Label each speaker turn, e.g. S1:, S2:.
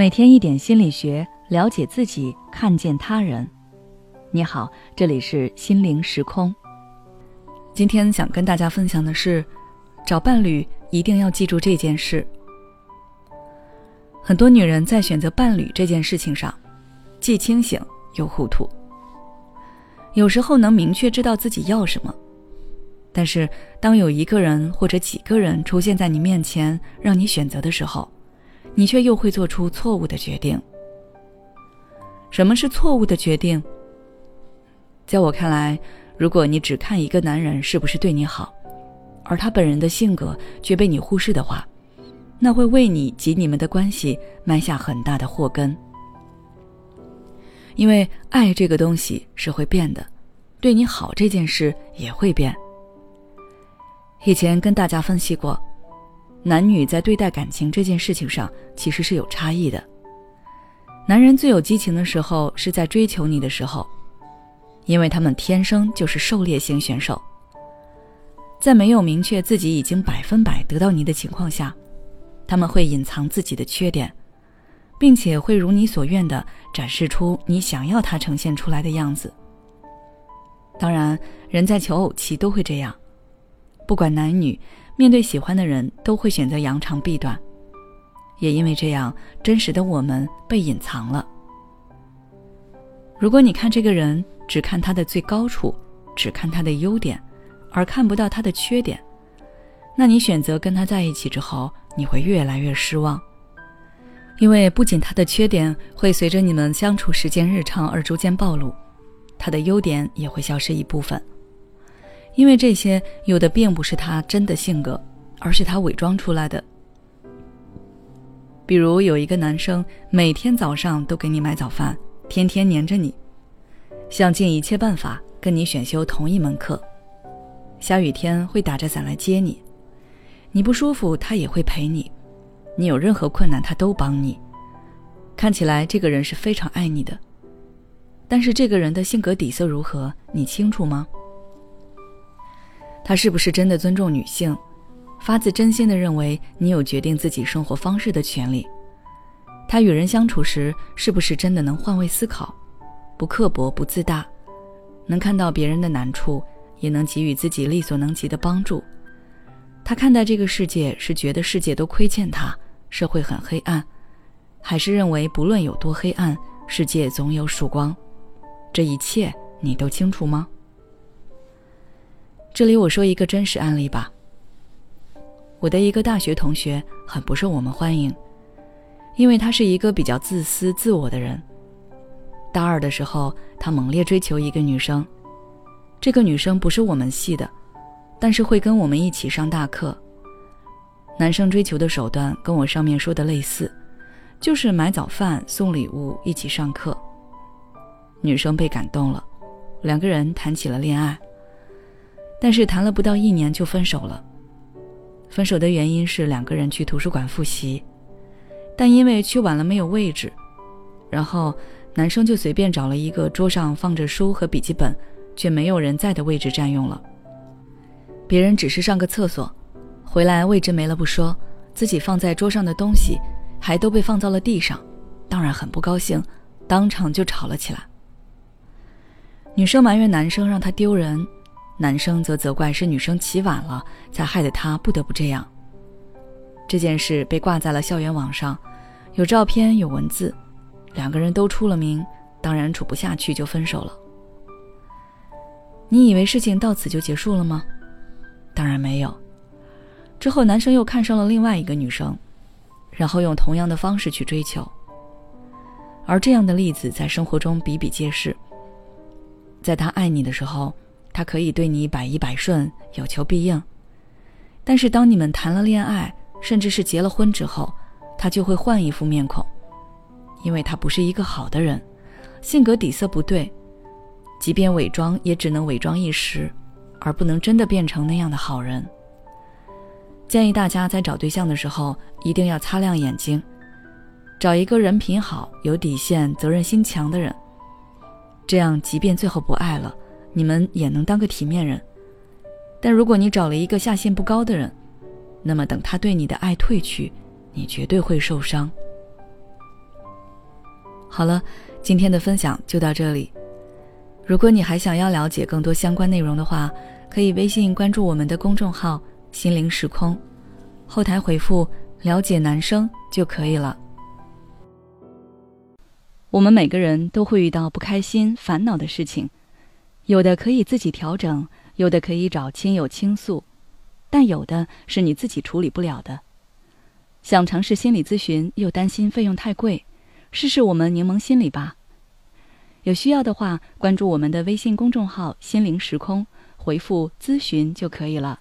S1: 每天一点心理学，了解自己，看见他人。你好，这里是心灵时空。今天想跟大家分享的是，找伴侣一定要记住这件事。很多女人在选择伴侣这件事情上，既清醒又糊涂。有时候能明确知道自己要什么，但是当有一个人或者几个人出现在你面前，让你选择的时候。你却又会做出错误的决定。什么是错误的决定？在我看来，如果你只看一个男人是不是对你好，而他本人的性格却被你忽视的话，那会为你及你们的关系埋下很大的祸根。因为爱这个东西是会变的，对你好这件事也会变。以前跟大家分析过。男女在对待感情这件事情上其实是有差异的。男人最有激情的时候是在追求你的时候，因为他们天生就是狩猎型选手。在没有明确自己已经百分百得到你的情况下，他们会隐藏自己的缺点，并且会如你所愿的展示出你想要他呈现出来的样子。当然，人在求偶期都会这样，不管男女。面对喜欢的人，都会选择扬长避短，也因为这样，真实的我们被隐藏了。如果你看这个人，只看他的最高处，只看他的优点，而看不到他的缺点，那你选择跟他在一起之后，你会越来越失望。因为不仅他的缺点会随着你们相处时间日长而逐渐暴露，他的优点也会消失一部分。因为这些有的并不是他真的性格，而是他伪装出来的。比如有一个男生每天早上都给你买早饭，天天黏着你，想尽一切办法跟你选修同一门课，下雨天会打着伞来接你，你不舒服他也会陪你，你有任何困难他都帮你，看起来这个人是非常爱你的。但是这个人的性格底色如何，你清楚吗？他是不是真的尊重女性，发自真心的认为你有决定自己生活方式的权利？他与人相处时，是不是真的能换位思考，不刻薄不自大，能看到别人的难处，也能给予自己力所能及的帮助？他看待这个世界是觉得世界都亏欠他，社会很黑暗，还是认为不论有多黑暗，世界总有曙光？这一切你都清楚吗？这里我说一个真实案例吧。我的一个大学同学很不受我们欢迎，因为他是一个比较自私自我的人。大二的时候，他猛烈追求一个女生，这个女生不是我们系的，但是会跟我们一起上大课。男生追求的手段跟我上面说的类似，就是买早饭、送礼物、一起上课。女生被感动了，两个人谈起了恋爱。但是谈了不到一年就分手了。分手的原因是两个人去图书馆复习，但因为去晚了没有位置，然后男生就随便找了一个桌上放着书和笔记本，却没有人在的位置占用了。别人只是上个厕所，回来位置没了不说，自己放在桌上的东西还都被放到了地上，当然很不高兴，当场就吵了起来。女生埋怨男生让她丢人。男生则责怪是女生起晚了，才害得他不得不这样。这件事被挂在了校园网上，有照片有文字，两个人都出了名，当然处不下去就分手了。你以为事情到此就结束了吗？当然没有。之后男生又看上了另外一个女生，然后用同样的方式去追求。而这样的例子在生活中比比皆是。在他爱你的时候。他可以对你百依百顺，有求必应，但是当你们谈了恋爱，甚至是结了婚之后，他就会换一副面孔，因为他不是一个好的人，性格底色不对，即便伪装也只能伪装一时，而不能真的变成那样的好人。建议大家在找对象的时候一定要擦亮眼睛，找一个人品好、有底线、责任心强的人，这样即便最后不爱了。你们也能当个体面人，但如果你找了一个下限不高的人，那么等他对你的爱褪去，你绝对会受伤。好了，今天的分享就到这里。如果你还想要了解更多相关内容的话，可以微信关注我们的公众号“心灵时空”，后台回复“了解男生”就可以了。我们每个人都会遇到不开心、烦恼的事情，有的可以自己调整，有的可以找亲友倾诉，但有的是你自己处理不了的。想尝试心理咨询，又担心费用太贵，试试我们柠檬心理吧。有需要的话，关注我们的微信公众号“心灵时空”，回复“咨询”就可以了。